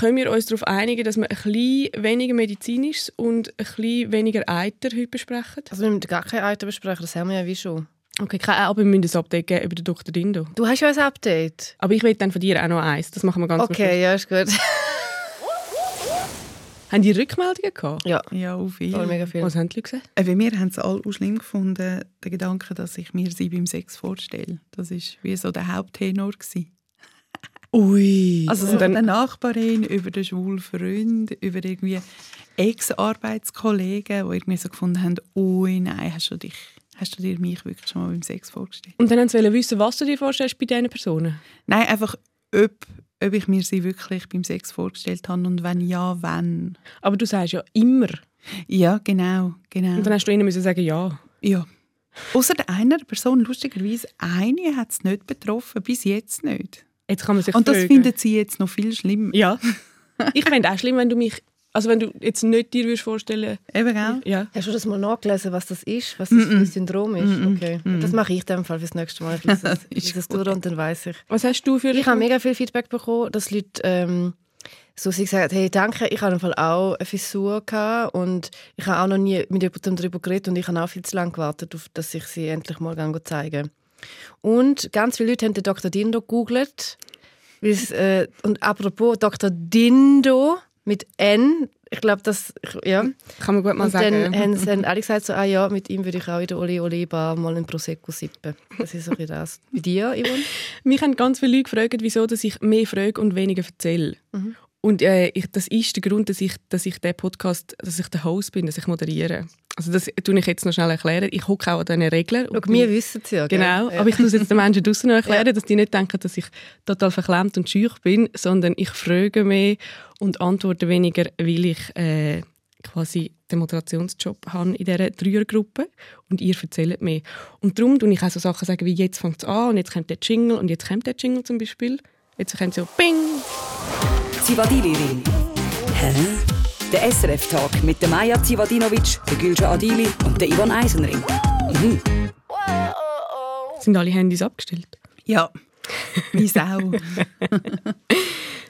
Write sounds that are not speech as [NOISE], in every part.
können wir uns darauf einigen, dass wir ein bisschen weniger medizinisches und ein bisschen weniger Eiter heute besprechen? Also wir müssen gar kein Eiter besprechen, das haben wir ja wie schon. Okay, kein, aber wir müssen ein Update geben über den Dr. Dindo. Du hast ja ein Update. Aber ich will dann von dir auch noch eins. Das machen wir ganz. Okay, ja, ist gut. [LAUGHS] Haben die Rückmeldungen gehabt? ja, Ja, auf voll viel. mega viel. Was haben die Leute gesagt? Äh, Bei mir haben es alle auch schlimm gefunden, den Gedanken, dass ich mir sie beim Sex vorstelle. Das war wie so der Haupttenor. Gewesen. Ui. Also von dann, der Nachbarin über den schwulen Freund, über irgendwie Ex-Arbeitskollegen, die irgendwie so gefunden haben, ui, nein, hast du, dich, hast du dir mich wirklich schon mal beim Sex vorgestellt? und dann wollten sie wissen, was du dir vorstellst bei diesen Personen. Nein, einfach, ob, ob ich mir sie wirklich beim Sex vorgestellt habe und wenn ja, wann. Aber du sagst ja immer. Ja, genau, genau. Und dann hast du ihnen müssen sagen, ja. Ja. Außer der einer Person, lustigerweise, eine hat es nicht betroffen, bis jetzt nicht. Jetzt kann man sich Und das fragen. findet sie jetzt noch viel schlimmer. Ja. [LAUGHS] ich fände auch schlimm, wenn du mich... Also wenn du jetzt nicht dir würdest vorstellen Eben, gell? ja. Hast du das mal nachgelesen, was das ist, was das für ein Syndrom ist? Okay. Das mache ich in dem Fall fürs nächste Mal. Ich lese [LAUGHS] ich lese durch und dann weiß ich. Was hast du für... Ich habe mega viel Feedback bekommen, dass Leute ähm, so sie gesagt haben, hey, danke, ich habe im Fall auch eine Fissur gehabt und ich habe auch noch nie mit jemandem darüber geredet und ich habe auch viel zu lange gewartet, auf, dass ich sie endlich mal zeigen Und ganz viele Leute haben den Dr. Dindo gegoogelt. Äh, und apropos Dr. Dindo mit N, ich glaube, das, ich- ja. Kann man gut mal Und dann sagen. haben sie haben alle gesagt, so, ah ja, mit ihm würde ich auch in der Ole Ole Bar mal einen Prosecco sippen. Das ist so ein das. Bei dir, Yvonne? Mich haben ganz viele Leute gefragt, wieso dass ich mehr frage und weniger erzähle. Und äh, ich, das ist der Grund, dass ich, dass ich der Podcast, dass ich der Host bin, dass ich moderiere. Also das tue ich jetzt noch schnell erklären. Ich hocke auch an diesen Regeln. Schau, und wir wissen es ja. Genau, Ja. aber ich muss jetzt den Menschen draußen noch erklären, dass die nicht denken, dass ich total verklemmt und schüch bin, sondern ich frage mehr und antworte weniger, weil ich äh, quasi den Moderationsjob habe in dieser Dreiergruppe und ihr erzählt mehr. Und darum tue ich auch so Sachen sagen wie «Jetzt fängt es an und jetzt kommt der Jingle und jetzt kommt der Jingle zum Beispiel». Jetzt kommt so «Bing!» Zivadili-Ring. Hä? Der SRF-Tag mit der Maja Zivadinovic, der Gülcan Adili und der Ivan Eisenring. Sind alle Handys abgestellt? Ja, [LAUGHS] wie Sau.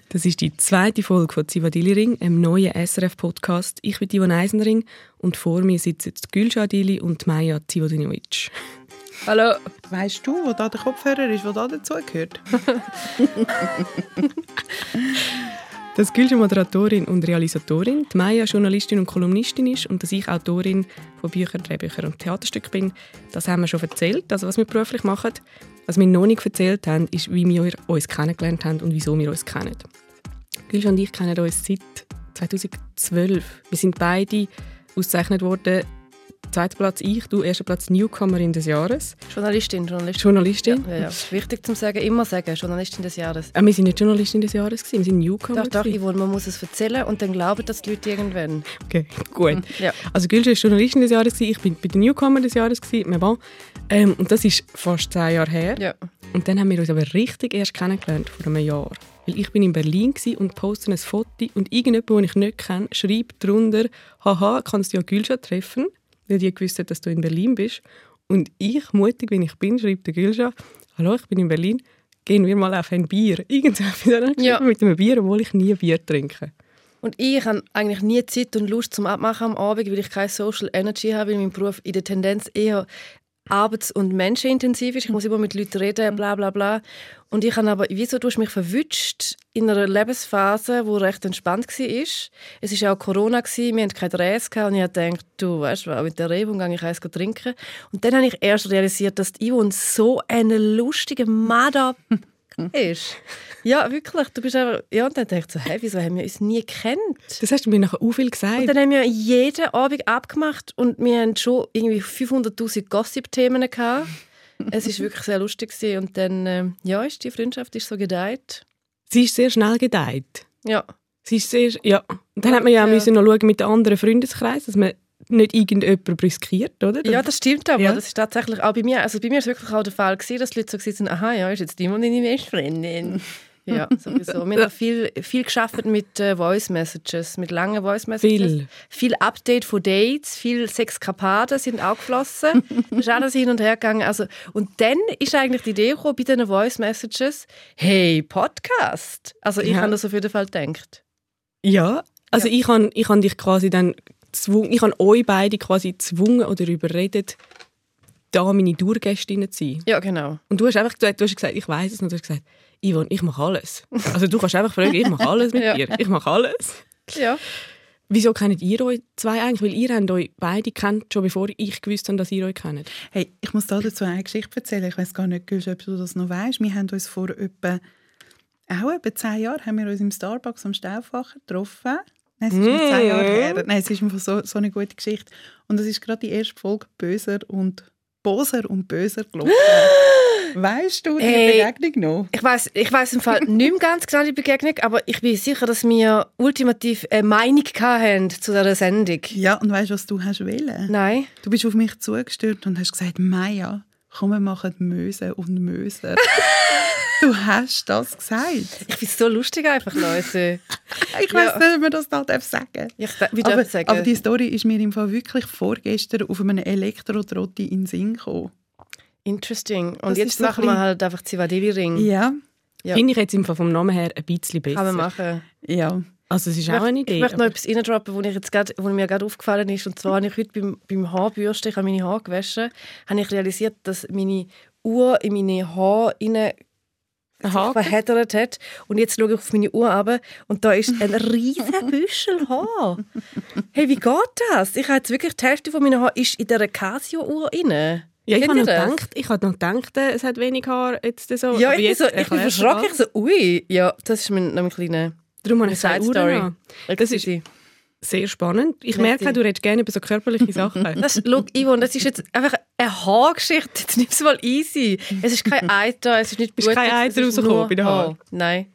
Das ist die zweite Folge von Zivadili Ring, einem neuen SRF-Podcast. Ich bin Ivan Eisenring und vor mir sitzen jetzt Gülcan Adili und Maja Zivadinovic. Hallo. weißt du, wo da der Kopfhörer ist, wo da dazugehört? [LAUGHS] Dass Gülcan Moderatorin und Realisatorin, die Maya Journalistin und Kolumnistin ist und dass ich Autorin von Büchern, Drehbüchern und Theaterstücken bin, das haben wir schon erzählt, also was wir beruflich machen. Was wir noch nicht erzählt haben, ist, wie wir uns kennengelernt haben und wieso wir uns kennen. Gülcan und ich kennen uns seit 2012. Wir sind beide ausgezeichnet worden. Zweiter Platz ich, du erster Platz Newcomerin des Jahres. Journalistin, Journalistin. Journalistin. Ja, ja. Wichtig zu sagen, immer sagen, Journalistin des Jahres. Äh, wir sind nicht Journalistin des Jahres, gewesen, wir sind Newcomer. Doch, doch. Yvonne, man muss es erzählen und dann glauben das die Leute irgendwann. Okay, gut. [LAUGHS] Ja. Also Gülce war Journalistin des Jahres, gewesen, ich bin bei den Newcomer des Jahres, gewesen, mais bon. ähm, und das ist fast zehn Jahre her. Ja. Und dann haben wir uns aber richtig erst kennengelernt, vor einem Jahr. Weil ich bin in Berlin und poste ein Foto und irgendjemand, den ich nicht kenne, schreibt darunter, haha, kannst du ja Gülscha treffen, weil die gewusst hat, dass du in Berlin bist. Und ich, mutig wie ich bin, schreibt der Gülscha, hallo, ich bin in Berlin, gehen wir mal auf ein Bier. [LAUGHS] Irgendetwas Ja. mit einem Bier, obwohl ich nie Bier trinke. Und ich habe eigentlich nie Zeit und Lust zum Abmachen am Abend, weil ich keine Social Energy habe, weil mein Beruf in der Tendenz eher arbeits- und menschenintensiv ist. Ich muss immer mit Leuten reden, bla bla bla. Und ich habe aber, wieso du hast mich verwünscht in einer Lebensphase, die recht entspannt war. Es war auch Corona, wir hatten keine gehabt, und ich gedacht, du weißt was, mit der Reibung gehe ich eins trinken. Und dann habe ich erst realisiert, dass die Yvonne so eine lustige Mada ist. Ja, wirklich. Du bist einfach, ja, und dann dachte ich so, hey, wieso haben wir uns nie kennt? Das hast du mir nachher auch viel gesagt. Und dann haben wir jeden Abend abgemacht und wir haben schon irgendwie 500'000 Gossip-Themen gehabt. Es ist wirklich sehr lustig gewesen. und dann, äh, ja, ist die Freundschaft ist so gedeiht. Sie ist sehr schnell gedeiht. Ja, Sie ist sehr, ja. Und dann hat man ja, auch Ja. müssen noch schauen mit den anderen Freundeskreis, dass man nicht irgendjemanden riskiert, oder? ja, das stimmt aber. Ja. Das ist tatsächlich auch bei mir. Also bei mir ist wirklich auch der Fall gewesen, dass die Leute so gesagt haben, aha, ja, ist jetzt die meine beste Freundin. [LAUGHS] Ja, sowieso. Wir haben viel, viel geschafft mit äh, Voice Messages, mit langen Voice Messages. Viel. Viel Update von Dates, viel Sexkapaden sind auch geflossen. [LAUGHS] Das ist alles hin und her gegangen. Also, und dann ist eigentlich die Idee gekommen, bei diesen Voice Messages, hey, Podcast. Also ich Ja. habe das auf jeden Fall gedacht. Ja, also ich habe ich han dich quasi dann gezwungen, ich habe euch beide quasi gezwungen oder überredet, da meine Dauergästin zu sein. Ja, genau. Und du hast einfach du, du hast gesagt, ich weiß es und du hast gesagt, Yvonne, ich mache alles. [LAUGHS] Also du kannst einfach fragen, ich mache alles mit Ja. dir. Ich mache alles. Ja. Wieso kennt ihr euch zwei eigentlich? Weil ihr habt euch beide kennt, schon bevor ich gewusst habe, dass ihr euch kennt. Hey, ich muss da dazu eine Geschichte erzählen. Ich weiß gar nicht, Gülsch, ob du das noch weißt. Wir haben uns vor etwa, auch etwa zehn Jahren haben wir uns im Starbucks am Stauffacher getroffen. Nein, es ist nicht zehn Jahre her. Nein, es ist einfach so, so eine gute Geschichte. Und das ist gerade die erste Folge Böser und Boser und Böser gelaufen. [GASPS] weißt du die Hey. Begegnung noch? Ich weiß ich weiss im Fall nicht mehr ganz genau die Begegnung, aber ich bin sicher, dass wir ultimativ eine Meinung hatten zu dieser Sendung. Ja, und weißt du, was du hast wollen? Nein. Du bist auf mich zugestürmt und hast gesagt, Maya, komm, wir machen Möse und Möser. [LAUGHS] du hast das gesagt. Ich finde es so lustig einfach, Leute. [LAUGHS] Ich weiß Ja. nicht, ob man das da darf sagen Ich, aber, darf ich sagen? aber die Story ist mir im Fall wirklich vorgestern auf einem Elektrotrotti in den Sinn gekommen. Interesting. Und Das jetzt so machen wir halt einfach Zivadili-Ring. Ja, Ja. Finde ich jetzt im Fall vom Namen her ein bisschen besser. Kann man machen. ja. Also es ist Ich auch eine möchte, Idee. ich möchte noch aber- etwas reindroppen, wo, ich jetzt grad, wo mir gerade aufgefallen ist. Und zwar habe ich heute beim, beim Haarbürsten, ich habe meine Haare gewaschen, habe ich realisiert, dass meine Uhr in meine Haare Haken? verheddert hat. Und jetzt schaue ich auf meine Uhr runter und da ist ein riesiger [LAUGHS] Büschel Haar. Hey, wie geht das? Ich habe jetzt wirklich die Hälfte von meiner Haaren ist in dieser Casio-Uhr rein. ja, ich habe noch gedacht, ich habe noch gedacht, äh, es hat wenig Haar jetzt so. Ja, ich jetzt so, ich bin verschrocken. Ich so, ui, ja, das ist mein, noch ein kleiner Darum habe ich. Uhren an. Das ist. Sehr spannend. Ich Merci. merke, du redest gerne über so körperliche Sachen. [LAUGHS] Das, schau, Yvonne, das ist jetzt einfach eine Haargeschichte. Jetzt nimm es mal easy. Es ist kein Eiter, es ist nicht Ist Blut. kein Eiter rausgekommen bei den Haaren? Nein.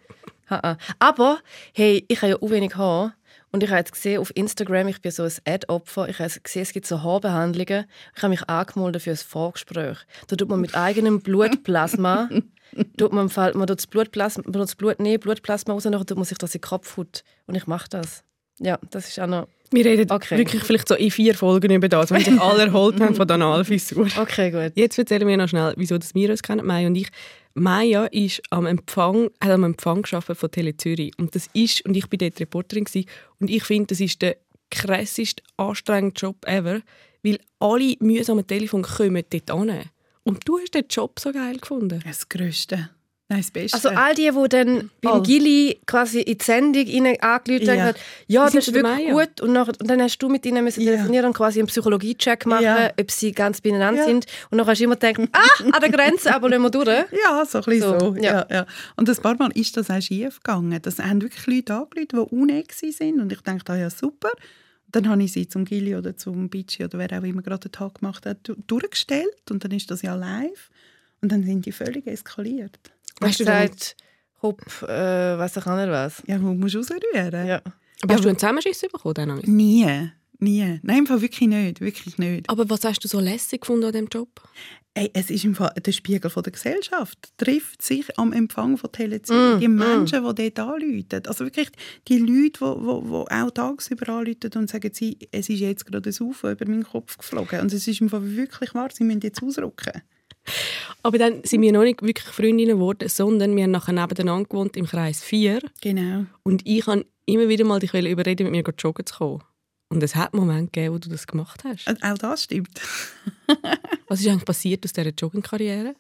Ha-ha. Aber, hey, ich habe ja auch wenig Haar. Und ich habe jetzt gesehen auf Instagram, ich bin so ein Ad-Opfer, ich habe gesehen, es gibt so Haarbehandlungen. Ich habe mich angemeldet für ein Vorgespräch. Da tut man mit eigenem Blutplasma, [LAUGHS] tut man, man tut das Blutplasma, man das Blut, nee, Blutplasma raus, dann tut man sich das in den Kopf haut. Und ich mache das. Ja, das ist auch noch... Wir reden Okay. wirklich vielleicht so in vier Folgen über das, wenn sich [LAUGHS] alle erholt haben von der Analfissur. Okay, gut. Jetzt erzählen wir noch schnell, wieso das wir uns kennen, Maya und ich. Maya ist am Empfang, hat am Empfang gearbeitet von Tele Zürich. Und das ist, und ich bin dort Reporterin gewesen, und ich finde, das ist der krasseste, anstrengende Job ever, weil alle mühsam am Telefon kommen dort hin. Und du hast den Job so geil gefunden. Das Größte. Nein, das Beste. Also all die, die dann beim. Gilly quasi in die Sendung angerufen Ja. haben, ja, das ist wirklich gut. Und, nachher, und dann hast du mit ihnen müssen Ja. telefonieren und quasi einen Psychologie-Check machen, Ja. ob sie ganz beieinander Ja. sind. Und dann hast du immer gedacht, [LAUGHS] ah, an der Grenze, aber lassen wir durch. Ja, so ein bisschen So, so. ja. Ja. Und ein paar Mal ist das auch schief gegangen. Das haben wirklich Leute angerufen, die unecht sind. Und ich dachte, ah, ja, super. Dann habe ich sie zum Gilly oder zum Bici oder wer auch immer gerade den Tag gemacht hat, du- durchgestellt. Und dann ist das ja live. Und dann sind die völlig eskaliert. Hast du du gesagt, hopp, äh, weiss ich auch nicht was. Ja, wo musst du rausrühren? Ja. aber hast du einen Zusammenschiss bekommen? Dann? Nie. Nie. Nein, im Fall wirklich nicht. Wirklich nicht. Aber was hast du so lässig gefunden an diesem Job? Ey, es ist im Fall der Spiegel von der Gesellschaft. Trifft sich am Empfang von Telezüge. die Menschen, die dort anrufen. Also wirklich die Leute, die, die, die auch tagsüber anrufen und sagen, sie, es ist jetzt gerade ein UFO über meinen Kopf geflogen. Und es ist im Fall wirklich wahr, sie müssen jetzt ausrücken. [LAUGHS] Aber dann sind wir noch nicht wirklich Freundinnen geworden, sondern wir haben nachher nebeneinander gewohnt im Kreis 4. Genau. Und ich habe immer wieder mal dich überreden, mit mir joggen zu kommen. Und es hat Momente gegeben, wo du das gemacht hast. Und auch das stimmt. Was ist eigentlich passiert aus dieser Jogging-Karriere?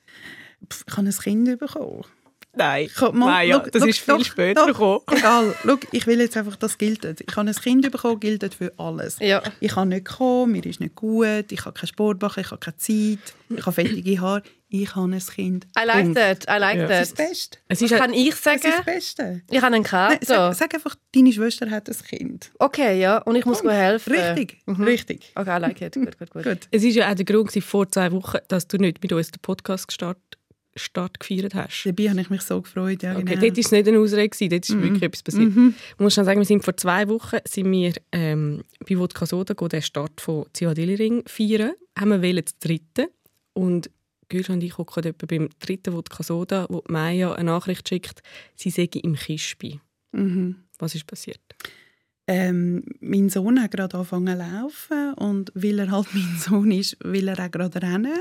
Ich habe ein Kind bekommen. Nein, Komm, mal, Maya, schau, das schau, ist viel doch, später doch, gekommen. [LAUGHS] Egal, schau, ich will jetzt einfach, das gilt. Ich habe ein Kind bekommen, gilt für alles. Ja. Ich kann nicht kommen, mir ist nicht gut, ich habe keinen Sport machen, ich habe keine Zeit, ich habe fettige Haare. Ich habe ein Kind. I like Punkt. that, I like Ja. Das ist that. das Beste. Es ist kann ich Das ist das sagen? Beste. Ich habe einen Nein, Kater. sag, sag einfach, deine Schwester hat ein Kind. Okay, ja, und ich muss gut helfen. Richtig, richtig. Okay, I like it. Gut, gut, gut. Gut. Es war ja auch der Grund vor zwei Wochen, dass du nicht mit uns den Podcast gestart, Start gefeiert hast. Dabei habe ich mich so gefreut. Ja, Okay, genau. dort war es nicht eine Ausrede, gewesen, dort ist wirklich etwas passiert. Ich muss schon sagen, wir sind vor zwei Wochen sind wir, ähm, bei Wodka Soda den Start von Zivadili Ring feiern. Haben wir wählen das dritte und Gülsch und ich gucken etwa beim dritten Wodka Soda, wo Maya eine Nachricht schickt, sie sei im Kispi. Mhm. Was ist passiert? Ähm, mein Sohn hat gerade angefangen zu laufen und weil er halt [LAUGHS] mein Sohn ist, will er auch gerade rennen.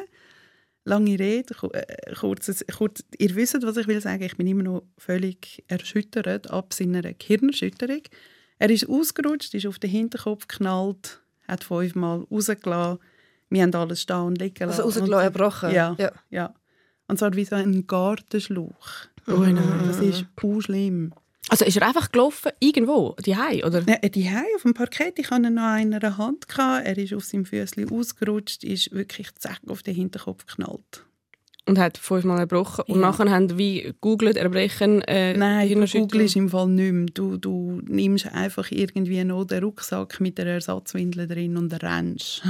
Lange Rede, äh, kurzes, kurz, ihr wisst, was ich will sagen. Ich bin immer noch völlig erschüttert ab seiner Gehirnerschütterung. Er ist ausgerutscht, ist auf den Hinterkopf geknallt, hat fünfmal rausgelassen. Wir haben alles stehen und liegen Also lassen. rausgelassen, erbrochen? Ja, Ja. ja. Und zwar wie so ein Gartenschlauch. Oh nein. Das ist schlimm. Also ist er einfach gelaufen, irgendwo, die oder? Ja, die Hei auf dem Parkett, ich hatte ihn noch in einer Hand. Gehabt. Er ist auf seinem Füßli ausgerutscht, ist wirklich zack auf den Hinterkopf geknallt. Und hat fünfmal erbrochen. Und Ja. nachher haben wie gegoogelt, erbrechen, äh, Nein, Hirnerschütterung. googelst im Fall nicht mehr. Du, du nimmst einfach irgendwie noch den Rucksack mit der Ersatzwindel drin und rennst.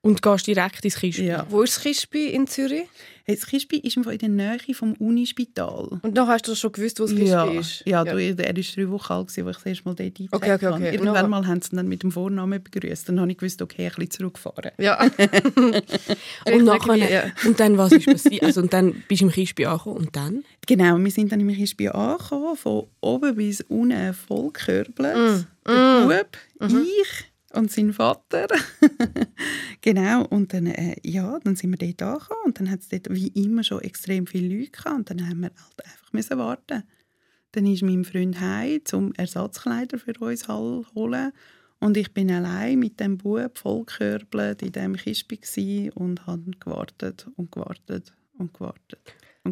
Und gehst direkt ins Kiste. Ja. Wo ist das Kispi in Zürich? Hey, das Kispi ist in der Nähe vom Unispital. Und dann hast du schon gewusst, wo das Kispi Ja, ist? ja, Du, er war drei Wochen alt, als ich das erste Mal dort eingecheckt Okay, okay, habe. okay. Irgendwann No. mal haben sie ihn dann mit dem Vornamen begrüßt. Dann habe ich gewusst, okay, ein bisschen zurückfahren. Ja. [LAUGHS] Und, nachher, Ja. und dann, was ist passiert? Also, und dann bist du im Kispi angekommen. Und dann? Genau, wir sind dann im Kispi angekommen, von oben bis unten voll gekörbelt. Mm, Der Bub, Mhm. ich und sein Vater. [LAUGHS] genau, und dann, äh, ja, dann sind wir dort angekommen und dann hat es dort wie immer schon extrem viele Leute gehabt und dann haben wir halt einfach müssen warten. Dann ist mein Freund heim, zum Ersatzkleider für uns zu holen und ich bin allein mit dem Bub vollgekörbelt in dem Kispi und habe gewartet und gewartet und gewartet.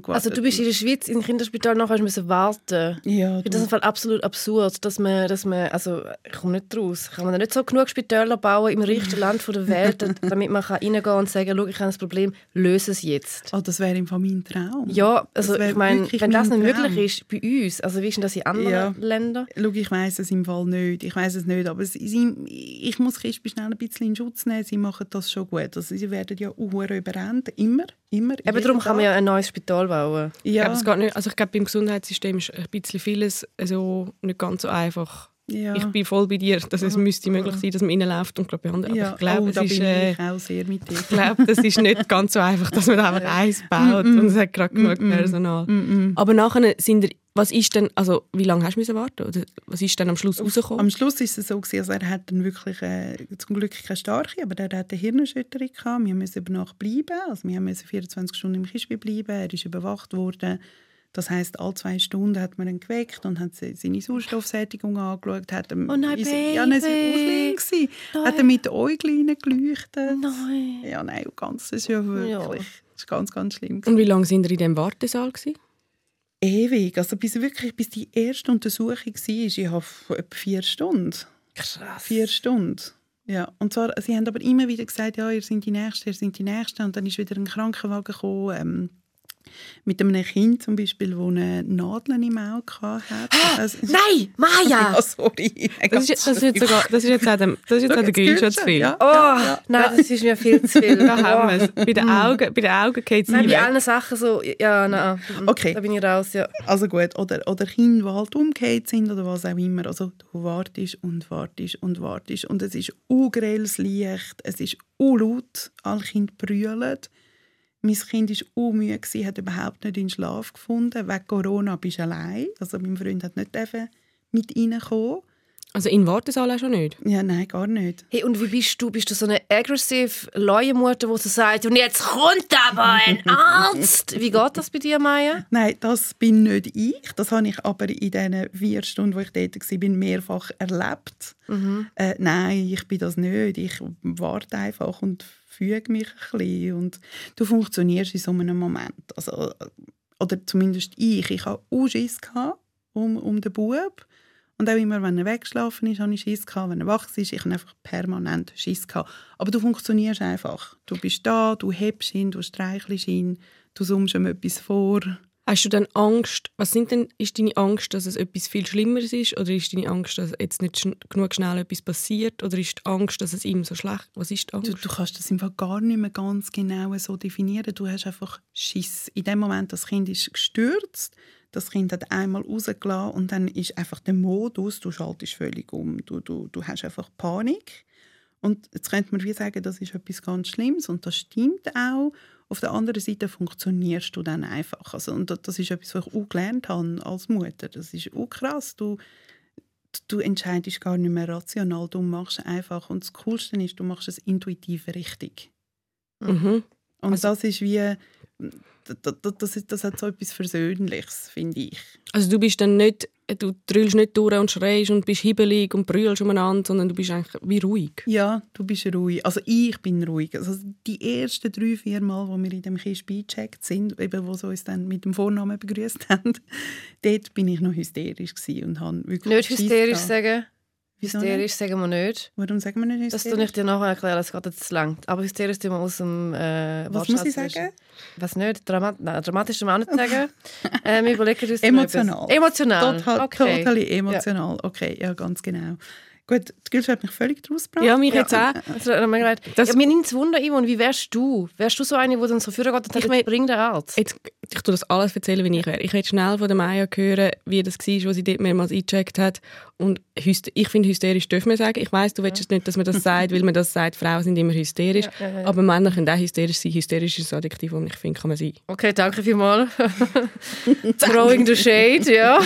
Also du bist in der Schweiz im Kinderspital, nachher du warten. ja, das im Fall absolut absurd, dass man, dass man also ich komme nicht raus. Kann man da nicht so genug Spitäler bauen im reichsten Land der Welt, [LAUGHS] damit man kann reingehen kann und sagen, schau, ich habe das Problem, löse es jetzt. Oh, das wäre im Fall mein Traum. Ja, also ich meine, wenn das nicht Traum. möglich ist bei uns, also wie ist denn das in anderen Ja. Ländern? Schau, ich weiss es im Fall nicht. Ich weiß es nicht, aber sie, sie, ich muss Kispi schnell ein bisschen in Schutz nehmen. Sie machen das schon gut. Also, sie werden ja überrannt. Immer, immer. Eben darum kann man Tag. ja ein neues Spital bauen. Ich Ja, glaube, es geht nicht. Also ich glaube, beim Gesundheitssystem ist ein bisschen vieles also nicht ganz so einfach. Ja. Ich bin voll bei dir, dass es müsste möglich sein, dass man reinläuft und glaube behandelt. Aber ja. ich glaube, oh, es da ist, äh, ich auch sehr mit dir. ich glaube, das ist nicht [LAUGHS] ganz so einfach, dass man einfach eins baut und es hat gerade genug Personal. Aber nachher sind er, was ist denn, also wie lange hast du warten? Oder was ist dann am Schluss rausgekommen? Am Schluss ist es so, gewesen, also er hat dann wirklich äh, zum Glück keine starke, aber er hat eine Hirnerschütterung gehabt. Wir mussten über Nacht bleiben, also wir mussten 24 Stunden im Kispi bleiben. Er ist überwacht worden. Das heißt, alle zwei Stunden hat man ihn geweckt und hat se- seine Sauerstoffsättigung angeschaut. Hat ihm, Oh nein, ist- Ja, nein, es war Baby. schlimm. gewesen. Hat er mit den Äuglein geleuchtet. Nein. Ja, nein, ganz, das ist ja wirklich, Ja. das ist ganz, ganz schlimm. Und wie lange sind ihr in diesem Wartesaal? Gewesen? Ewig, also bis wirklich, bis die erste Untersuchung war, ich habe etwa vier Stunden. Krass. Vier Stunden. Ja, und zwar, sie haben aber immer wieder gesagt, ja, ihr seid die Nächsten, ihr seid die Nächsten. Und dann ist wieder ein Krankenwagen gekommen, ähm, mit einem Kind zum Beispiel, das eine Nadel im Auge hatte. Also, Nein, Maja! [LAUGHS] ja, sorry. Das ist, das ist, jetzt, sogar, das ist jetzt auch der, das ist jetzt auch der Gülschatz zu viel. Ja, Oh, ja, nein, das ist mir viel zu viel. [LAUGHS] Da haben wir es. Bei den Augen, bei den Augen geht es Nein, nicht bei allen Sachen so, ja, nein. Okay. Da bin ich raus, ja. Also gut, oder, oder Kinder, die halt umgekehrt sind oder was auch immer. Also du wartest und wartest und wartest und es ist ungrelles Licht, es ist unlaut, alle Kinder brüllen. Mein Kind war unmüde, gewesen, hat überhaupt nicht in Schlaf gefunden. Wegen Corona bist du allein. Also mein Freund hat nicht mit reinkommen. Also in den Wartesaal auch schon nicht? Ja, nein, gar nicht. Hey, und wie bist du? Bist du so eine aggressive Leuenmutter, die so sagt, und jetzt kommt aber ein [LAUGHS] Arzt? Wie geht das bei dir, Maya? Nein, das bin nicht ich. Das habe ich aber in den vier Stunden, wo ich dort war, bin mehrfach erlebt. Äh, nein, ich bin das nicht. Ich warte einfach und füge mich ein bisschen. Und du funktionierst in so einem Moment. Also, äh, oder zumindest ich. Ich hatte auch Schiss um, um den Bub. Und auch immer, wenn er weggeschlafen ist, habe ich Schiss gehabt. Wenn er wach ist, ich habe einfach permanent Schiss gehabt. Aber du funktionierst einfach. Du bist da, du hebst ihn, du streichelst ihn, du summst ihm etwas vor. Hast du dann Angst, was sind denn, ist deine Angst, dass es etwas viel Schlimmeres ist? Oder ist deine Angst, dass jetzt nicht schn genug schnell etwas passiert? Oder ist die Angst, dass es ihm so schlecht Was ist Angst? Du, du kannst das einfach gar nicht mehr ganz genau so definieren. Du hast einfach Schiss. In dem Moment, das Kind ist gestürzt, das Kind hat einmal rausgelassen und dann ist einfach der Modus, du schaltest völlig um. Du, du, du hast einfach Panik. Und jetzt könnte man wie sagen, das ist etwas ganz Schlimmes und das stimmt auch. Auf der anderen Seite funktionierst du dann einfach. Also, und das- ist etwas, was ich auch gelernt habe als Mutter. Das ist auch krass. Du, du entscheidest gar nicht mehr rational, du machst einfach. Und das Coolste ist, du machst es intuitiv richtig. mhm. Und Also- das ist wie, das, das, das, ist, das hat so etwas Versöhnliches, finde ich. Also du bist dann nicht du drüllst nicht durch und schreist und bist hibbelig und brüllst umeinander, sondern du bist eigentlich wie ruhig. Ja, du bist ruhig. Also ich bin ruhig. Also die ersten drei, vier Mal, wo wir in dem Kist eingecheckt sind, eben wo sie uns dann mit dem Vornamen begrüßt haben, [LAUGHS] dort bin ich noch hysterisch und habe wirklich Nicht hysterisch sagen. Wieso Hysterisch nicht? sagen wir nicht. Warum sagen wir nicht Das hysterisch? tue ich dir nachher erklären, das geht jetzt zu lang. Aber hysterisch tun wir aus dem äh, Was muss ich sagen? Was nicht? Dramat Nein, dramatisch tun wir auch nicht sagen. [LAUGHS] äh, wir überlegen uns Emotional. etwas. Emotional. Total, okay. Totally emotional. Okay, ja, ganz genau. Gut, die Gülsch hat mich völlig draus gebracht. Ja, mich jetzt auch. Also. Das- ja, mir nimmt es Wunder, Yvonne, wie wärst du? Wärst du so eine, die dann so führen geht und Ich sagt, mein- bring den Arzt? Jetzt, ich tue das alles erzählen, wie ich wäre. Ich will schnell von der Maya hören, wie das war, was sie dort mehrmals eingecheckt hat. Und ich finde, hysterisch dürfen wir sagen. Ich weiss, du willst nicht, dass man das [LAUGHS] sagt, weil man das sagt, Frauen sind immer hysterisch. Ja, ja. Aber Männer können auch hysterisch sein. Hysterisch ist ein Adjektiv, das ich finde, kann man sein. Okay, danke vielmals. [LAUGHS] Throwing the shade, ja.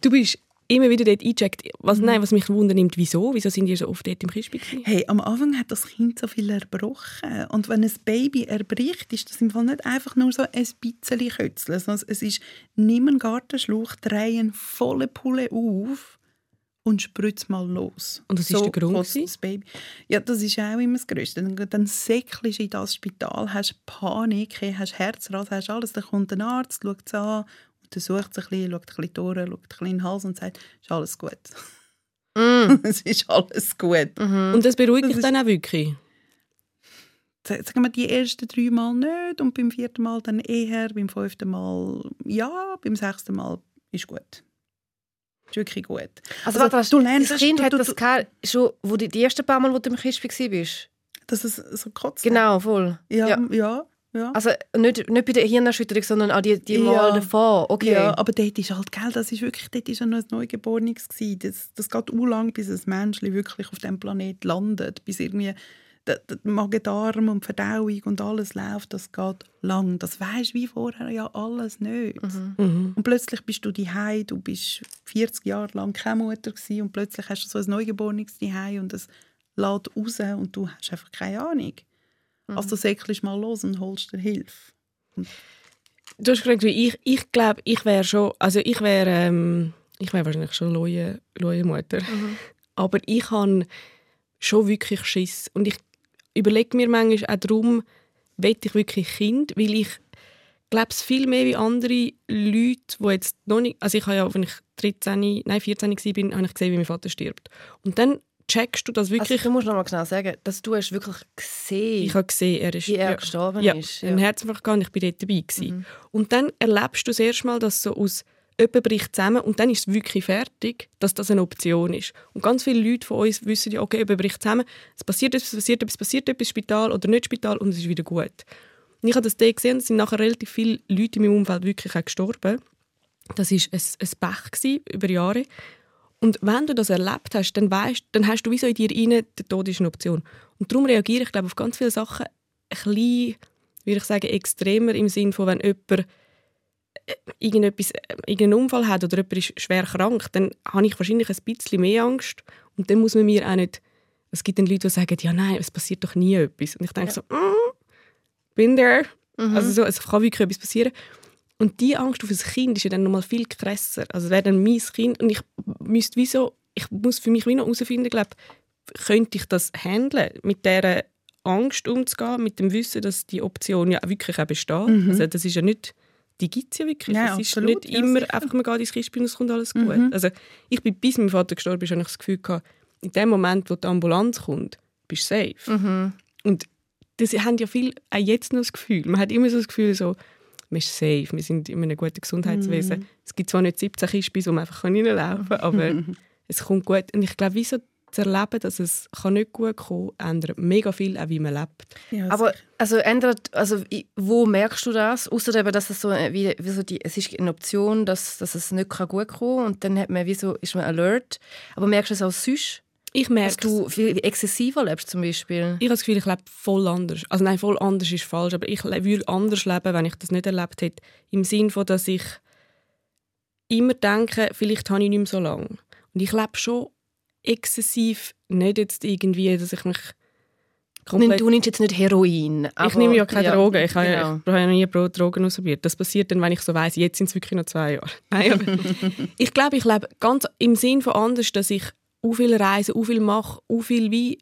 Du bist immer wieder dort eingecheckt. Was, nein, was mich wundernimmt, wieso? Wieso sind ihr so oft dort im Kispi? Hey, am Anfang hat das Kind so viel erbrochen. Und wenn ein Baby erbricht, ist das im Fall nicht einfach nur so ein bisschen Kötzeln, sondern es ist, nimm einen Gartenschlauch, dreh ihn volle Pulle auf und spritz mal los. Und was ist der Grund? Das Baby. Ja, das ist auch immer das Größte. Dann, dann säckelst du in das Spital, hast Panik, hast Herzrasen, hast alles. Dann kommt ein Arzt, schaut es an, untersucht es ein bisschen, schaut ein bisschen durch, schaut ein bisschen in den Hals und sagt, ist alles gut. Mm. [LAUGHS] es ist alles gut. Und das beruhigt Das dich dann auch wirklich? Sa- sagen wir die ersten drei Mal nicht und beim vierten Mal dann eher, beim fünften Mal ja, beim sechsten Mal ist gut. Ist wirklich gut. Also, Also, was, du lernst- das Kind du- hat du- das gehabt, schon, wo die, die ersten paar Mal, wo du im Kispi warst? Dass es so kotzt. Genau, voll. Ja, Ja. ja, ja. Also nicht, nicht bei der Hirnerschütterung, sondern auch die, die Mal Ja. davor. Okay. Ja, aber dort ist halt, gell, das ist wirklich, dort ist ja noch ein Neugeborenes gewesen. Das, das geht u lang, bis ein Menschli wirklich auf dem Planet landet, bis irgendwie der, der Magen-Darm und die Verdauung und alles läuft, das geht lang. Das weisst wie vorher ja alles nicht. Mhm. Und plötzlich bist du die du bist 40 Jahre lang keine Mutter gewesen, und plötzlich hast du so ein Neugeborenes die und es lädt raus und du hast einfach keine Ahnung. Also säckelst mal los und holst dir Hilfe. Du hast gefragt, wie ich, ich glaube, ich wäre schon, also ich wäre, ähm, ich wäre wahrscheinlich schon neue, neue Mutter. Aber ich habe schon wirklich Schiss. Und ich überlege mir manchmal auch darum, will ich wirklich Kind, weil ich glaube es viel mehr wie andere Leute, die jetzt noch nicht, also ich habe ja, als ich 13, nein 14 war, habe ich gesehen, wie mein Vater stirbt. Und dann checkst du das Also, wirklich. du musst noch mal genau sagen, dass du hast wirklich gesehen, ich habe gesehen, er ist wie er ja. gestorben ja, ist. einen Herzinfarkt gehabt ich bin dort dabei. Gewesen. Und dann erlebst du das erste Mal, dass so aus jemand bricht zusammen und dann ist es wirklich fertig, dass das eine Option ist. Und ganz viele Leute von uns wissen ja, okay, jemand bricht zusammen, es passiert etwas, es passiert etwas, passiert etwas, Spital oder nicht Spital und es ist wieder gut. Und ich habe das dort gesehen, es sind nachher relativ viele Leute in meinem Umfeld wirklich auch gestorben. Das war ein, ein Pech über Jahre. Und wenn du das erlebt hast, dann weißt, dann hast du wie so in dir rein, der Tod ist eine Option. Und darum reagiere ich, glaube auf ganz viele Sachen ein bisschen, würde ich sagen, extremer im Sinn von, wenn jemand äh, irgendetwas, äh, irgendeinen Unfall hat oder jemand ist schwer krank, dann habe ich wahrscheinlich ein bisschen mehr Angst. Und dann muss man mir auch nicht... Es gibt dann Leute, die sagen, ja nein, es passiert doch nie etwas. Und ich denke so, mm, bin there. Also so, es kann wirklich etwas passieren. Und die Angst auf ein Kind ist ja dann nochmal viel krasser. Also wäre dann mein Kind und ich müsste wie so, ich muss für mich wie noch herausfinden, glaube könnte ich das handeln, mit dieser Angst umzugehen, mit dem Wissen, dass die Option ja wirklich auch besteht. Also das ist ja nicht, die gibt es ja wirklich. Ja, es ist absolut, nicht ja, immer sicher. einfach, man geht ins Kispin und es kommt alles gut. Also ich bin, bis mein Vater gestorben ist, habe ich das Gefühl gehabt, in dem Moment, wo die Ambulanz kommt, bist du safe. Und das haben ja viele auch jetzt noch das Gefühl. Man hat immer so das Gefühl, so, man ist safe, wir sind in einem guten Gesundheitswesen. Es gibt zwar nicht 17 Kispis, wo man einfach reinlaufen kann, aber [LAUGHS] es kommt gut. Und ich glaube, wieso zu erleben, dass es kann nicht gut kommen kann, ändert mega viel, auch wie man lebt. Ja, Aber also ändert, also wo merkst du das? Außer eben, dass es so äh, wie, wie so die, es ist eine Option, dass, dass es nicht kann gut kommen kann und dann hat man wie so, ist man alert. Aber merkst du es auch sonst, Ich dass merke du viel exzessiver lebst zum Beispiel? Ich habe das Gefühl, ich lebe voll anders. Also nein, voll anders ist falsch, aber ich würde anders leben, wenn ich das nicht erlebt hätte. Im Sinne von, dass ich immer denke, vielleicht habe ich nicht mehr so lange. Und ich lebe schon exzessiv, nicht jetzt irgendwie, dass ich mich komplett... Du nimmst jetzt nicht Heroin. ich nehme ja keine Drogen. Ich habe genau. ja, ich habe ja noch nie Pro- Drogen ausprobiert. Das passiert dann, wenn ich so weiss, jetzt sind es wirklich noch zwei Jahre. [LAUGHS] Nein, [LAUGHS] ich glaube, ich lebe ganz im Sinn von anders, dass ich u viel reise, u viel mache, u viel wie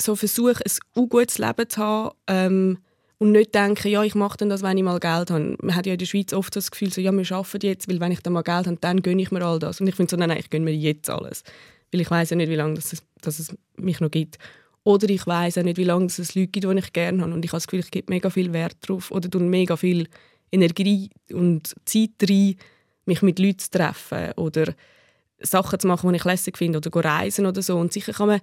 so versuche, ein gutes Leben zu haben ähm, und nicht denke, ja, ich mache das, wenn ich mal Geld habe. Man hat ja in der Schweiz oft das Gefühl, so, ja, wir arbeiten jetzt, weil wenn ich dann mal Geld habe, dann gönne ich mir all das. Und ich finde so, nein, nein, ich gönne mir jetzt alles. Weil ich weiß ja nicht, wie lange das, dass es mich noch gibt. Oder ich weiß ja nicht, wie lange es Leute gibt, die ich gerne habe. Und ich habe das Gefühl, ich gebe mega viel Wert drauf oder tue mega viel Energie und Zeit rein, mich mit Leuten zu treffen oder Sachen zu machen, die ich lässig finde oder reisen oder so. Und sicher kann man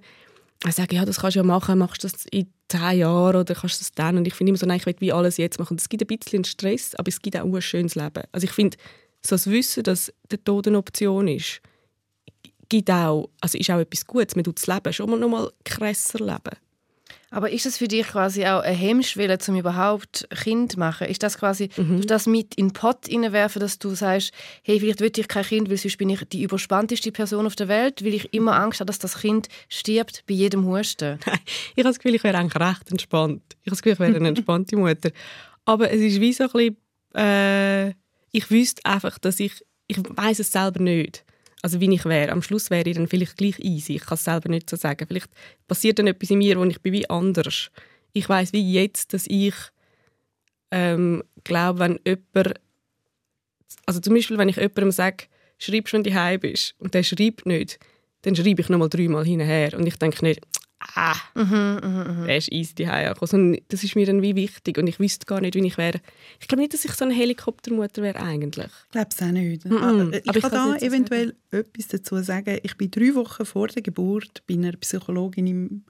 sagen, ja, das kannst du ja machen, machst du das in zehn Jahren oder kannst du das dann. Und ich finde immer so, nein, ich will wie alles jetzt machen. Es gibt ein bisschen Stress, aber es gibt auch ein schönes Leben. Also ich finde, so das Wissen, dass der Tod eine Option ist, gibt auch, also ist auch etwas Gutes. Man tut das Leben schon mal noch mal krasser leben. Aber ist das für dich quasi auch eine Hemmschwelle, um überhaupt Kind zu machen? Ist das quasi, Mhm. das mit in den Pott hineinwerfen, dass du sagst, hey, vielleicht will ich kein Kind, weil sonst bin ich die überspannteste Person auf der Welt, weil ich immer Angst habe, dass das Kind stirbt bei jedem Husten? [LAUGHS] Nein, ich habe das Gefühl, ich wäre eigentlich recht entspannt. Ich habe das Gefühl, ich wäre eine entspannte Mutter. Aber es ist wie so ein bisschen, äh, ich wüsste einfach, dass ich, ich weiß es selber nicht. Also wie ich wäre. Am Schluss wäre ich dann vielleicht gleich easy. Ich kann es selber nicht so sagen. Vielleicht passiert dann etwas in mir, wo ich bin wie anders. Ich weiß wie jetzt, dass ich ähm, glaube, wenn jemand, also zum Beispiel, wenn ich jemandem sage, schreibst wenn du heim bist, und der schreibt nicht, dann schreibe ich nochmal dreimal hinterher. Und ich denke nicht, ah, der ist easy die. Sondern das ist mir dann wie wichtig und ich wüsste gar nicht, wie ich wäre. Ich glaube nicht, dass ich so eine Helikoptermutter wäre eigentlich. Ich glaube es auch nicht. Mhm. Ah, Ich Aber ich kann da eventuell etwas dazu sagen. Ich bin drei Wochen vor der Geburt bei einer Psychologin im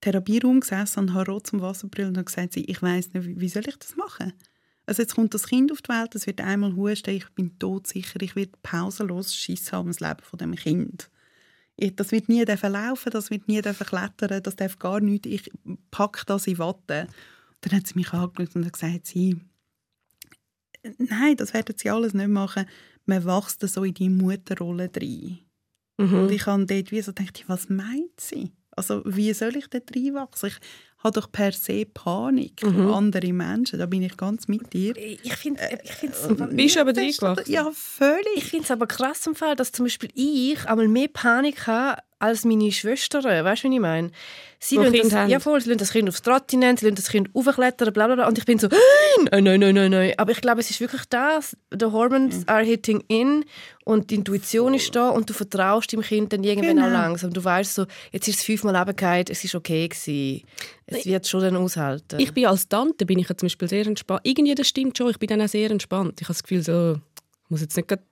Therapieraum gesessen und habe rot zum Wasserbrille und gesagt, ich weiß nicht, wie- wie soll ich das machen? Also jetzt kommt das Kind auf die Welt, es wird einmal husten, ich bin todsicher, ich werde pausenlos Schiss haben ums Leben von dem Kind. Das wird nie laufen, das wird nie klettern, das darf gar nichts. Ich packe das in Watte. Dann hat sie mich angeschaut und gesagt, sie, nein, das werden sie alles nicht machen. Man wächst so in die Mutterrolle rein. Mhm. Und ich habe dort wie so gedacht, was meint sie? Also wie soll ich dort reinwachsen? Ich habe doch per se Panik Mhm. vor anderen Menschen. Da bin ich ganz mit dir. Ich finde es Bist du aber reingewachsen? Ja, völlig. Ich finde es aber krass im Fall, dass zum Beispiel ich einmal mehr Panik habe als meine Schwestern. Weißt du, wie ich meine? Sie lassen das, ja, voll, sie lassen das Kind aufs Trottinett, sie lassen das Kind aufklettern, bla bla bla. Und ich bin so, nein, nein, nein, nein, nein. Aber ich glaube, es ist wirklich das. The hormones are hitting in und die Intuition ist da und du vertraust dem Kind dann irgendwann Genau. auch langsam. Du weißt so, jetzt ist es fünfmal runtergefallen, es ist okay gewesen. Es wird schon dann aushalten. Ich bin als Tante bin ich ja zum Beispiel sehr entspannt. Irgendwie, das stimmt schon, ich bin dann auch sehr entspannt. Ich habe das Gefühl, so, ich muss jetzt nicht gerade,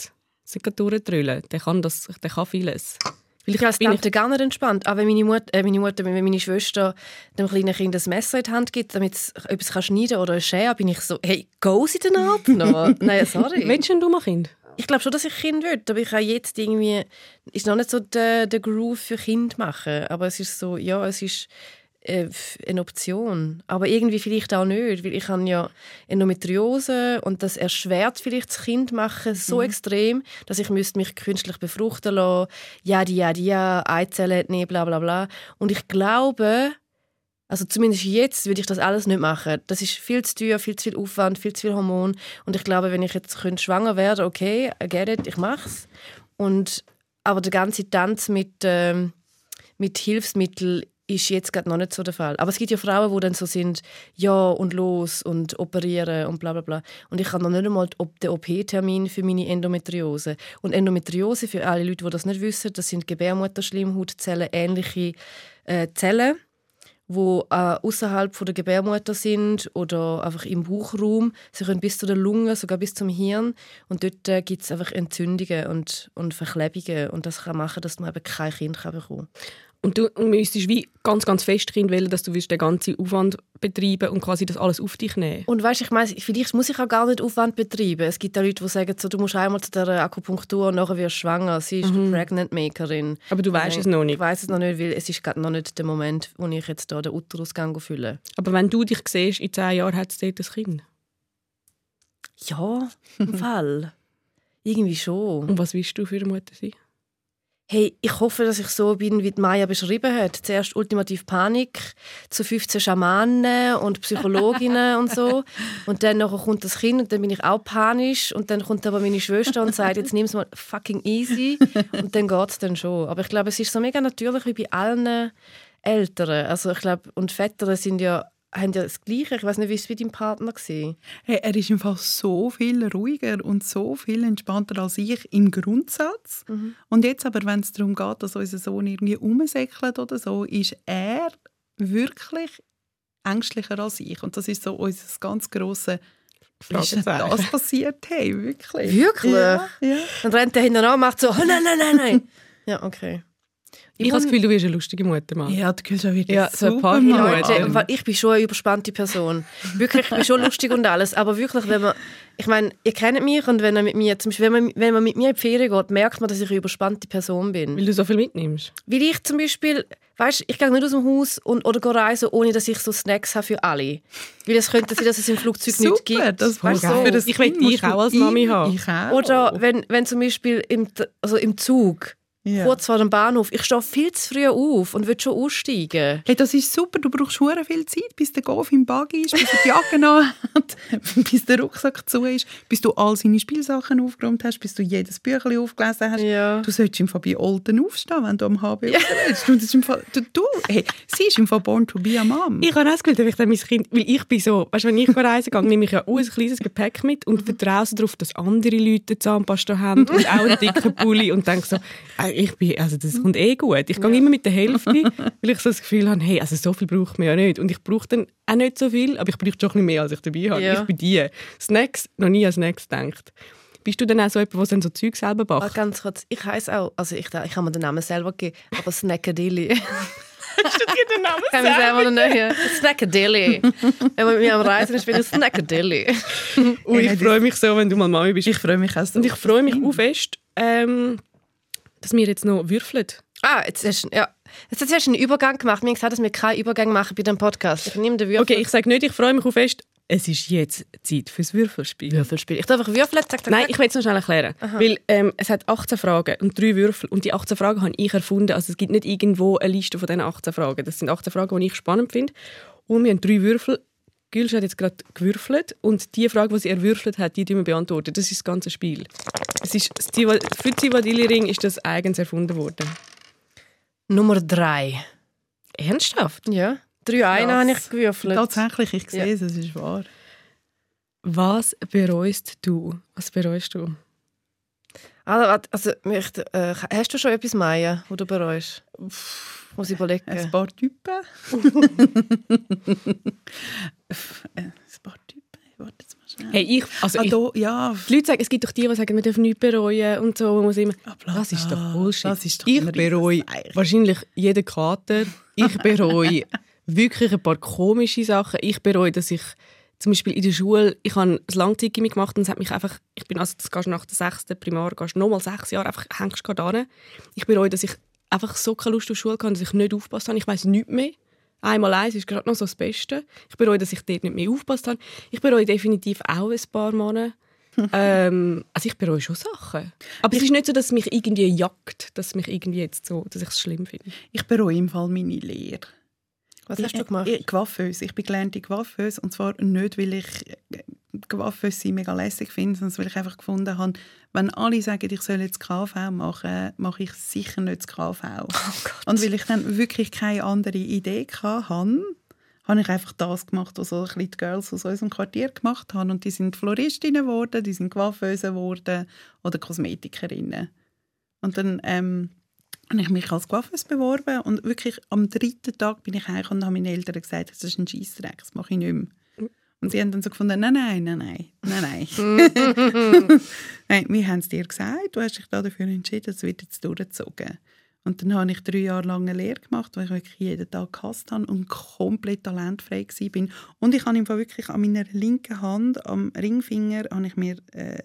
nicht gerade durchdrüllen. Der kann, das, der kann vieles. Weil Ich als bin gar nicht entspannt. Aber wenn meine Mutter, äh, meine Mutter, wenn meine Schwester dem kleinen Kind ein Messer in die Hand gibt, damit es etwas kann schneiden oder eine Schere, bin ich so, hey, go sie den [LAUGHS] noch? Nein, sorry. Willst du ein Kind? Ich glaube schon, dass ich Kind will, aber ich habe jetzt irgendwie, ist noch nicht so der, der Groove für Kind machen. Aber es ist so, ja, es ist äh, eine Option. Aber irgendwie vielleicht auch nicht, weil ich habe ja Endometriose und das erschwert vielleicht das Kind machen so extrem, dass ich müsste mich künstlich befruchten lassen, ja, die, ja, die, ja, Eizellen entnehmen, bla, bla, bla. Und ich glaube, also zumindest jetzt würde ich das alles nicht machen. Das ist viel zu teuer, viel zu viel Aufwand, viel zu viel Hormon. Und ich glaube, wenn ich jetzt könnte schwanger werden okay, I get it, ich mache es. Und, aber der ganze Tanz mit, ähm, mit Hilfsmitteln ist jetzt gerade noch nicht so der Fall. Aber es gibt ja Frauen, die dann so sind, ja und los und operieren und bla bla bla. Und ich habe noch nicht einmal den OP-Termin für meine Endometriose. Und Endometriose, für alle Leute, die das nicht wissen, das sind Gebärmutterschleimhautzellen, ähnliche äh, Zellen wo äh, außerhalb der Gebärmutter sind oder einfach im Bauchraum. Sie können bis zu den Lungen, sogar bis zum Hirn. Und dort äh, gibt es einfach Entzündungen und, und Verklebungen. Und das kann machen, dass man eben kein Kind kann bekommen Und du müsstest wie ganz, ganz fest Kind wählen, dass du den ganzen Aufwand betreiben und quasi das alles auf dich nehmen. Und weißt, ich meine, vielleicht muss ich auch gar nicht Aufwand betreiben. Es gibt auch Leute, die sagen, so, du musst einmal zu der Akupunktur und nachher wirst du schwanger. Sie ist die Pregnant Makerin. Aber du weißt es noch nicht. Ich weiß es noch nicht, weil es ist gerade noch nicht der Moment, wo ich jetzt da den Uterus fülle. Aber wenn du dich siehst, in zehn Jahren hat es dort ein Kind. Ja, im [LAUGHS] Fall. Irgendwie schon. Und was willst du für eine Mutter sein? Hey, ich hoffe, dass ich so bin, wie die Maya beschrieben hat. Zuerst ultimativ Panik, zu 15 Schamanen und Psychologinnen und so. Und dann nachher kommt das Kind und dann bin ich auch panisch. Und dann kommt aber meine Schwester und sagt, jetzt nimm es mal fucking easy. Und dann geht es dann schon. Aber ich glaube, es ist so mega natürlich wie bei allen Eltern. Also ich glaube, und Väter sind ja haben ja das Gleiche. Ich weiß nicht, wie es bei deinem Partner war. Hey, er ist im Fall so viel ruhiger und so viel entspannter als ich im Grundsatz. Mhm. Und jetzt aber, wenn es darum geht, dass unser Sohn irgendwie umsäckelt oder so, ist er wirklich ängstlicher als ich. Und das ist so unser ganz grosses ist denn das passiert? Hey, wirklich? Wirklich? Ja, ja. Dann rennt er hinten an und macht so, oh, [LAUGHS] nein, nein, nein, nein. ja, okay. Ich, habe das Gefühl, du wirst eine lustige Mutter, Mann. Ja, du gehst auch wieder Ja, so ein super paar. Leute. Ich bin schon eine überspannte Person. Wirklich, ich bin schon lustig und alles. Aber wirklich, wenn man, ich meine, ihr kennt mich und wenn, er mit mir, zum Beispiel, wenn, man, wenn man mit mir in die Ferien geht, merkt man, dass ich eine überspannte Person bin. Weil du so viel mitnimmst. Weil ich zum Beispiel, weißt, ich gehe nicht aus dem Haus und, oder gehe reisen, ohne dass ich so Snacks habe für alle. Weil es könnte sein, dass es im Flugzeug nicht Super, gibt. das Weißt wäre du, so. das Ich will Kind dich du auch als Mami haben. Ich auch. Oder wenn, wenn zum Beispiel im, also im Zug, Ja. kurz vor dem Bahnhof, ich stehe viel zu früh auf und will schon aussteigen. Hey, das ist super, du brauchst hure viel Zeit, bis der Golf im Buggy ist, bis er die Jacke [LAUGHS] hat, bis der Rucksack zu ist, bis du all seine Spielsachen aufgeräumt hast, bis du jedes Büchlein aufgelesen hast. Ja. Du solltest im Fall bei Olden aufstehen, wenn du am HB ja. willst. Und das im Fall, du, du, hey, sie ist im Fall born to be a mom. Ich habe auch das Gefühl, dass ich dann mein Kind, weil ich bin so, weißt, du, wenn ich reisen gehe, nehme ich ja auch ein kleines Gepäck mit und vertraue so darauf, dass andere Leute Zahnpasta haben und auch einen dicken Pulli und denke so, äh, ich bin, also das kommt eh gut. Ich gehe immer mit der Hälfte, [LAUGHS] weil ich so das Gefühl habe, hey, also so viel braucht man ja nicht. Und ich brauche dann auch nicht so viel, aber ich brauche schon ein bisschen mehr, als ich dabei habe. Ja. Ich bin die. Snacks, noch nie an Snacks gedacht. Bist du dann auch so jemand, der dann so Zeug selber Ah, backt? ganz kurz, ich heiße auch, also ich, ich habe mir den Namen selber gegeben, aber Snackadilly. [LAUGHS] Hast du dir den Namen kann selber noch nicht. Snackadilly. Wenn man mit mir am Reisen ist, bin ich Snackadilly. Und [LAUGHS] ich freue mich so, wenn du mal Mami bist. Ich freue mich auch so. Und ich freue mich auch fest, ähm, dass wir jetzt noch würfeln. Ah, jetzt hast, du- ja. jetzt hast du einen Übergang gemacht. Mir haben gesagt, dass wir keinen Übergang machen bei dem Podcast. Ich nehme den Würfel. Okay, ich sage nicht, ich freue mich auch fest. Es ist jetzt Zeit fürs Würfelspiel. Würfelspiel. Ich darf einfach würfeln. Zack, zack, Nein, ich will es noch schnell erklären. Weil ähm, es hat 18 Fragen und drei Würfel. Und die 18 Fragen habe ich erfunden. Also es gibt nicht irgendwo eine Liste von diesen 18 Fragen. Das sind 18 Fragen, die ich spannend finde. Und wir haben drei Würfel. Gülsch hat jetzt gerade gewürfelt und die Frage, die sie erwürfelt hat, die, die wir beantworten. Das ist das ganze Spiel. Es ist, für die Zivadili-Ring ist das eigens erfunden worden. Nummer drei. Ernsthaft? Ja. Drei eine Krass. habe ich gewürfelt. Tatsächlich, ich sehe Ja. es, es ist wahr. Was bereust du? Was bereust du? Also, also äh, hast du schon etwas, Maya, wo du bereust? Muss ich überlegen. Ein paar Typen. [LAUGHS] [LAUGHS] ein paar Typen. Warte jetzt mal schnell. Hey, ich, also ah, ich, da, ja, die Leute sagen, es gibt doch die, die sagen, man darf nichts bereuen und so. Man muss immer, Ah, bla, das ist doch Bullshit. Das ist doch ich bereue wahrscheinlich jeden Kater. Ich bereue [LAUGHS] wirklich ein paar komische Sachen. Ich bereue, dass ich zum Beispiel in der Schule, ich habe ein Langzeitgymnasium gemacht und es hat mich einfach, ich bin also, das gehst nach der sechsten Primar, gehst nochmal sechs Jahre, einfach hängst du gerade an. Ich bereue, dass ich einfach so keine Lust auf Schule hatte, dass ich nicht aufgepasst habe. Ich weiß nichts mehr. Einmal eins ist gerade noch so das Beste. Ich bereue, dass ich dort nicht mehr aufgepasst habe. Ich bereue definitiv auch ein paar Monate. [LAUGHS] ähm, also ich bereue schon Sachen. Aber es ist nicht so, dass es mich irgendwie jagt, dass mich irgendwie jetzt so, dass ich es schlimm finde. ich bereue im Fall meine Lehre. Was hast du gemacht? Ich, Coiffeuse. Ich bin gelernte Coiffeuse. Und zwar nicht, weil ich sein mega lässig finde, sondern weil ich einfach gefunden habe, wenn alle sagen, ich soll jetzt KV machen, mache ich sicher nicht das KV. und weil ich dann wirklich keine andere Idee hatte, habe ich einfach das gemacht, was so ein bisschen die Girls aus unserem Quartier gemacht haben. Und die sind Floristinnen geworden, die sind Coiffeuse geworden oder Kosmetikerinnen. Und dann ähm, habe ich mich als Coiffeuse beworben und wirklich am dritten Tag bin ich heimgekommen und habe meinen Eltern gesagt, das ist ein Scheissdreck, das mache ich nicht mehr. Und sie haben dann so gefunden, nein, nein, nein, nein, nein, nein. [LAUGHS] nein wir haben es dir gesagt, du hast dich da dafür entschieden, es wird jetzt durchgezogen. Und dann habe ich drei Jahre lang eine Lehre gemacht, wo ich wirklich jeden Tag gehasst habe und komplett talentfrei war. Und ich habe im Fall wirklich an meiner linken Hand, am Ringfinger, habe ich mir äh,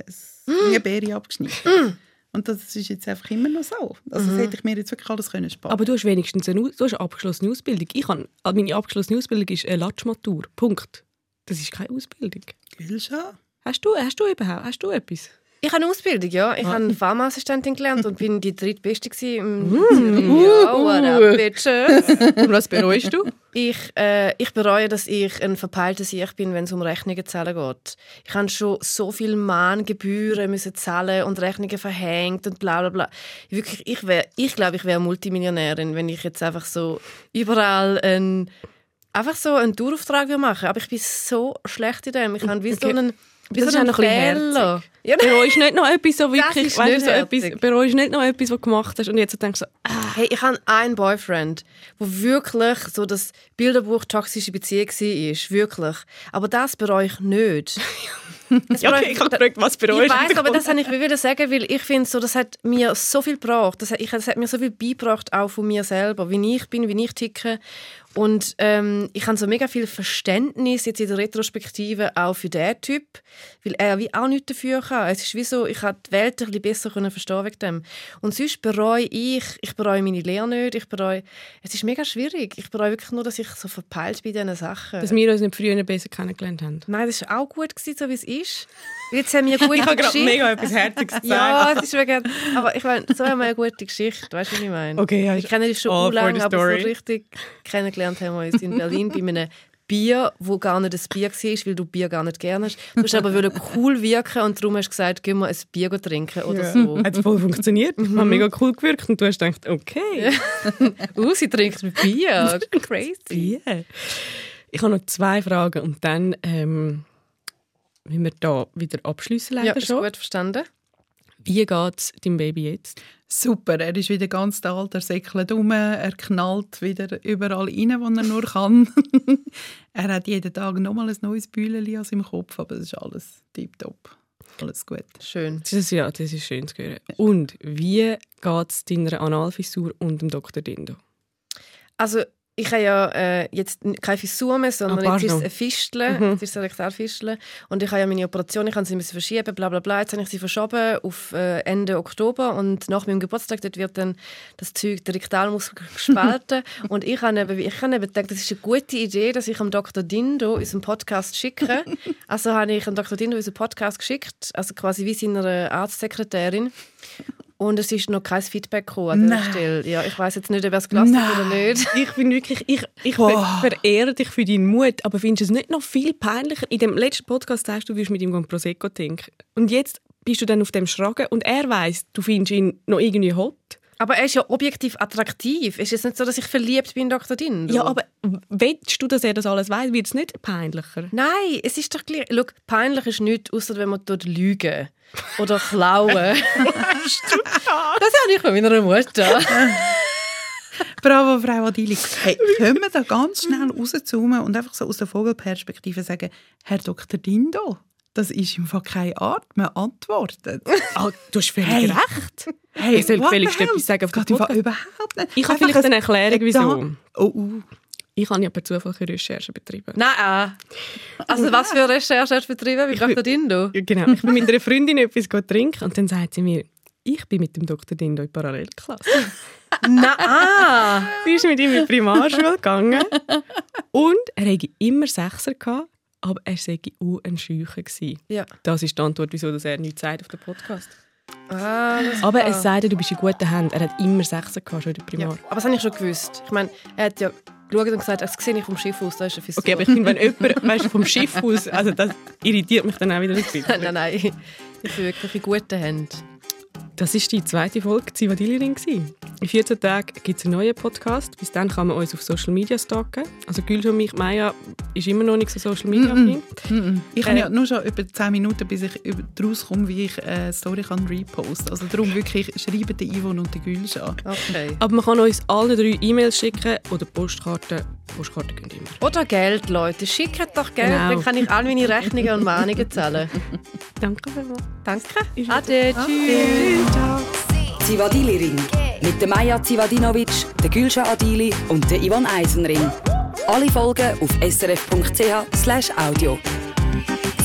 eine Beere abgeschnitten. Und das ist jetzt einfach immer noch so. Also das hätte ich mir jetzt wirklich alles können sparen Aber du hast wenigstens eine, du hast eine abgeschlossene Ausbildung. Ich habe, also meine abgeschlossene Ausbildung ist eine Latschmatur. Punkt. Das ist keine Ausbildung. Gülscha? Hast du, hast du überhaupt hast du etwas? Ich habe eine Ausbildung, ja. Ich Ah. habe Pharmaassistentin gelernt und bin die drittbeste im Mm. Ja, what up, bitches. Und was bereust du? Ich, äh, ich bereue, dass ich ein verpeilter Sieg bin, wenn es um Rechnungen zahlen geht. Ich habe schon so viel Mahngebühren müssen zahlen und Rechnungen verhängt und bla bla bla. Wirklich, ich, wär, ich glaube, ich wäre Multimillionärin, wenn ich jetzt einfach so überall ein, einfach so einen Dauerauftrag machen Aber ich bin so schlecht in dem. Ich habe wie so Okay. einen, wie Das so ist ein Fehler. Ja, Bereust du nicht noch etwas so wirklich, weißt, so etwas, nicht noch etwas, was du gemacht hast und jetzt denkst du so, ah, Hey, ich habe einen Boyfriend, wo wirklich so das Bilderbuch toxische Beziehung war. Wirklich. Aber das bereue [LAUGHS] ich nicht. Ja, okay, ich habe gefragt, was bereust Ich du? weiß, aber das habe ich wieder sagen, weil ich finde, so, das hat mir so viel gebracht. Das hat, ich, das hat mir so viel beigebracht, auch von mir selber, wie ich bin, wie ich ticke. Und ähm, ich habe so mega viel Verständnis jetzt in der Retrospektive auch für diesen Typ, weil er wie auch nichts dafür kann. Es ist wie so, ich habe die Welt ein bisschen besser können verstehen wegen dem. Und sonst bereue ich, ich bereue meine Lehre nicht, ich bereue, es ist mega schwierig. Ich bereue wirklich nur, dass ich so verpeilt in diesen Sachen. dass wir uns nicht früher besser kennengelernt haben. Nein, das war auch gut, gewesen, so wie es ist. Jetzt haben wir eine [LAUGHS] gute Ich habe gerade Geschichte. mega etwas Herziges gesagt. Ja, es ist wegen, aber ich meine, so haben wir eine gute Geschichte, weißt du, was ich meine? Okay, ja, ist kennen uns schon lange, aber so richtig kennengelernt haben wir uns in Berlin bei einem Bier, wo gar nicht ein Bier war, weil du Bier gar nicht gerne hast. Du hast aber wollen cool wirken und darum hast du gesagt, gehen wir ein Bier trinken oder so. [LAUGHS] Hat voll funktioniert. Mhm. Hat mega cool gewirkt und du hast gedacht, okay. [LAUGHS] Uh, sie trinkt Bier. [LAUGHS] Crazy. Yeah. Ich habe noch zwei Fragen und dann ähm, müssen wir da wieder abschließen leider Ja, ist schon. gut verstanden. Wie geht es deinem Baby jetzt? Super, er ist wieder ganz alt, er säckelt um, er knallt wieder überall rein, wo er nur kann. [LAUGHS] er hat jeden Tag nochmal ein neues Bühleli an seinem Kopf, aber es ist alles tiptop. Alles gut. Schön. Das ist, ja, das ist schön zu hören. Und wie geht es deiner Analfissur und dem Dr. Dindo? Also, ich habe ja äh, jetzt keine Fissur mehr, sondern Ah, jetzt ist es eine Fistel, Mhm. jetzt ist es Rektalfistel. Und ich habe ja meine Operation, ich kann sie müssen verschieben, bla bla bla. Jetzt habe ich sie verschoben auf äh, Ende Oktober und nach meinem Geburtstag dort wird dann das Zeug, der Rektalmuskel [LAUGHS] gespalten. und ich habe, eben, ich habe eben gedacht, das ist eine gute Idee, dass ich am Dr. Dindo unseren Podcast schicke. [LAUGHS] also habe ich am Dr. Dindo unseren Podcast geschickt, also quasi wie seiner Arztsekretärin. Und es ist noch kein Feedback gekommen an Nein. Stelle. Ja, ich weiß jetzt nicht, ob er es gelassen hat oder nicht. Ich bin wirklich, ich, ich ver verehre dich für deinen Mut, aber findest du es nicht noch viel peinlicher? In dem letzten Podcast sagst du, du würdest mit ihm gehen Prosecco trinken. Und jetzt bist du dann auf dem Schragen und er weiß, du findest ihn noch irgendwie hot. Aber er ist ja objektiv attraktiv. Es ist nicht so, dass ich verliebt bin in Dr. Dindo. Ja, aber willst du, dass er das alles weiß? Wird es nicht peinlicher? Nein, es ist doch gleich. Schau, peinlich ist nichts, außer wenn man dort lügen oder klauen. [LAUGHS] das habe ich von meiner Mutter. [LAUGHS] Bravo, Frau Adili. Hey, können wir da ganz schnell rauszoomen und einfach so aus der Vogelperspektive sagen, Herr Dr. Dindo, das ist im Fall keine Art, man antwortet. [LAUGHS] Ah, du hast völlig Hey. recht. Hey, Ich soll hell? etwas sagen auf Podcast. überhaupt nicht. Ich habe vielleicht eine ein- Erklärung, wieso. Oh, oh. Ich habe ja per Zufall eine Recherche betrieben. Nein. Also was für Recherche hast du betrieben mit Dr. Dindo? Genau, ich bin mit einer Freundin [LAUGHS] etwas trinken und dann sagt sie mir, ich bin mit dem Dr. Dindo in Parallelklasse. [LAUGHS] Nein. Sie ist mit ihm in die Primarschule gegangen und er hatte immer Sechser, gehabt, aber er sei auch ein Scheucher gewesen. Ja. Das ist die Antwort, wieso er nichts sagt auf dem Podcast. Ah, das Aber war- es sagt, dir, du bist in guten Händen. Er hat immer Sechser gehabt, schon in der Ja. Primar. Aber das habe ich schon gewusst. Ich meine, er hat ja geschaut und gesagt, das sehe ich vom Schiff aus, da ist eine Fissur. Okay, aber ich finde, wenn jemand weißt, vom Schiff aus, also das irritiert mich dann auch wieder ein bisschen. [LAUGHS] nein, nein. Ich bin wirklich in guten Händen. Das war die zweite Folge Zivadillerin. In 14 Tagen gibt es einen neuen Podcast. Bis dann kann man uns auf Social Media stalken. Also Gülscha und mich, Maya, ist immer noch nicht so Social Media affin. Mhm. Ich Äh, habe ja nur schon über 10 Minuten, bis ich über- daraus komme, wie ich eine Story kann reposten Also darum wirklich, schreiben den Yvonne und den Gülsch an. Okay. Aber man kann uns alle drei E-Mails schicken oder Postkarten. Postkarten gehen immer. Oder Geld, Leute. Schickt doch Geld, Genau. dann kann ich all meine Rechnungen und Mahnungen zahlen. [LAUGHS] Danke vielmals. Danke. Ist Ade. Tschüss. Zivadili Ring. Mit der Maja Zivadinovic, der Gülscha Adili und der Ivan Eisenring. Alle Folgen auf srf.ch audio.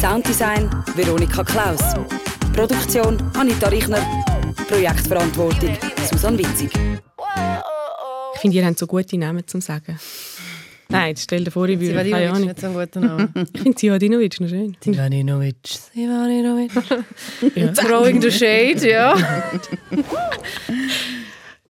Sounddesign Veronika Klaus. Produktion Anita Richner. Projektverantwortung Susanne Witzig. Ich finde, ihr habt so gute Namen zum Sagen. Nein, stell dir vor, ich würde keine Ahnung. nicht so ein guter Name. [LAUGHS] Ich finde Sivadinovic noch schön. Sivadinovic. Ja. Throwing the shade, ja. [LAUGHS]